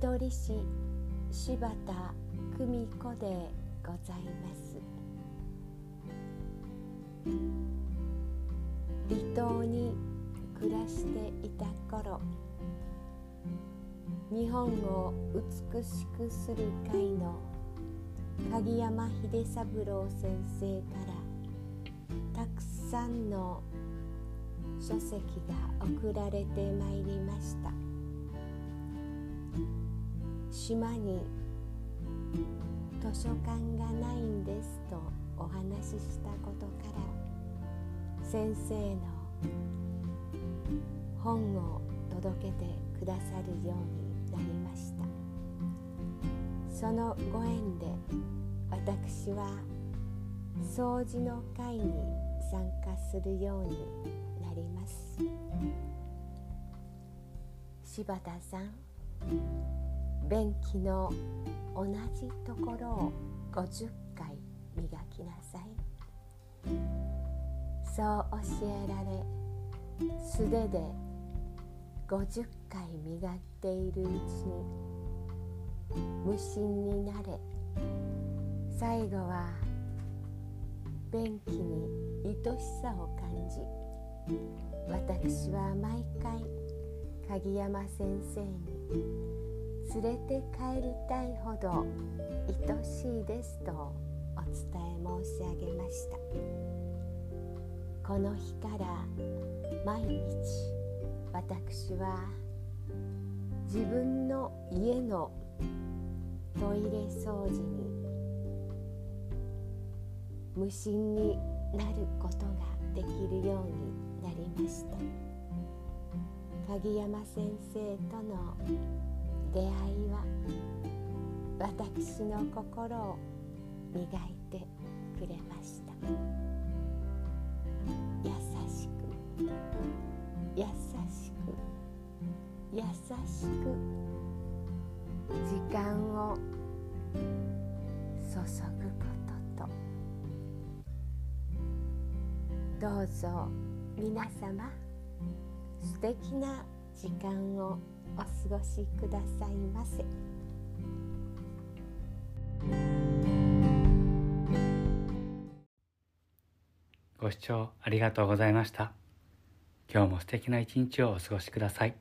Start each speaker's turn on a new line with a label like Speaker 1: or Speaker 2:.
Speaker 1: 取り師柴田久美子でございます。離島に暮らしていた頃日本を美しくする会の鍵山秀三郎先生からたくさんの書籍が送られてまいりました。島に図書館がないんですとお話ししたことから先生の本を届けてくださるようになりました。そのご縁で私は掃除の会に参加するようになります。柴田さん。便器の同じところを50回磨きなさい。そう教えられ素手で50回磨いているうちに無心になれ。最後は便器に愛しさを感じ。私は毎回鍵山先生に連れて帰りたいほど愛しいですとお伝え申し上げました。この日から毎日私は自分の家のトイレ掃除に無心になることができるようになりました。鍵山先生との出会いは私の心を磨いてくれました。優しく優しく優しく時間を注ぐことと。どうぞ皆様素敵な時間を。お過ごしくださいませ。
Speaker 2: ご視聴ありがとうございました。今日も素敵な一日をお過ごしください。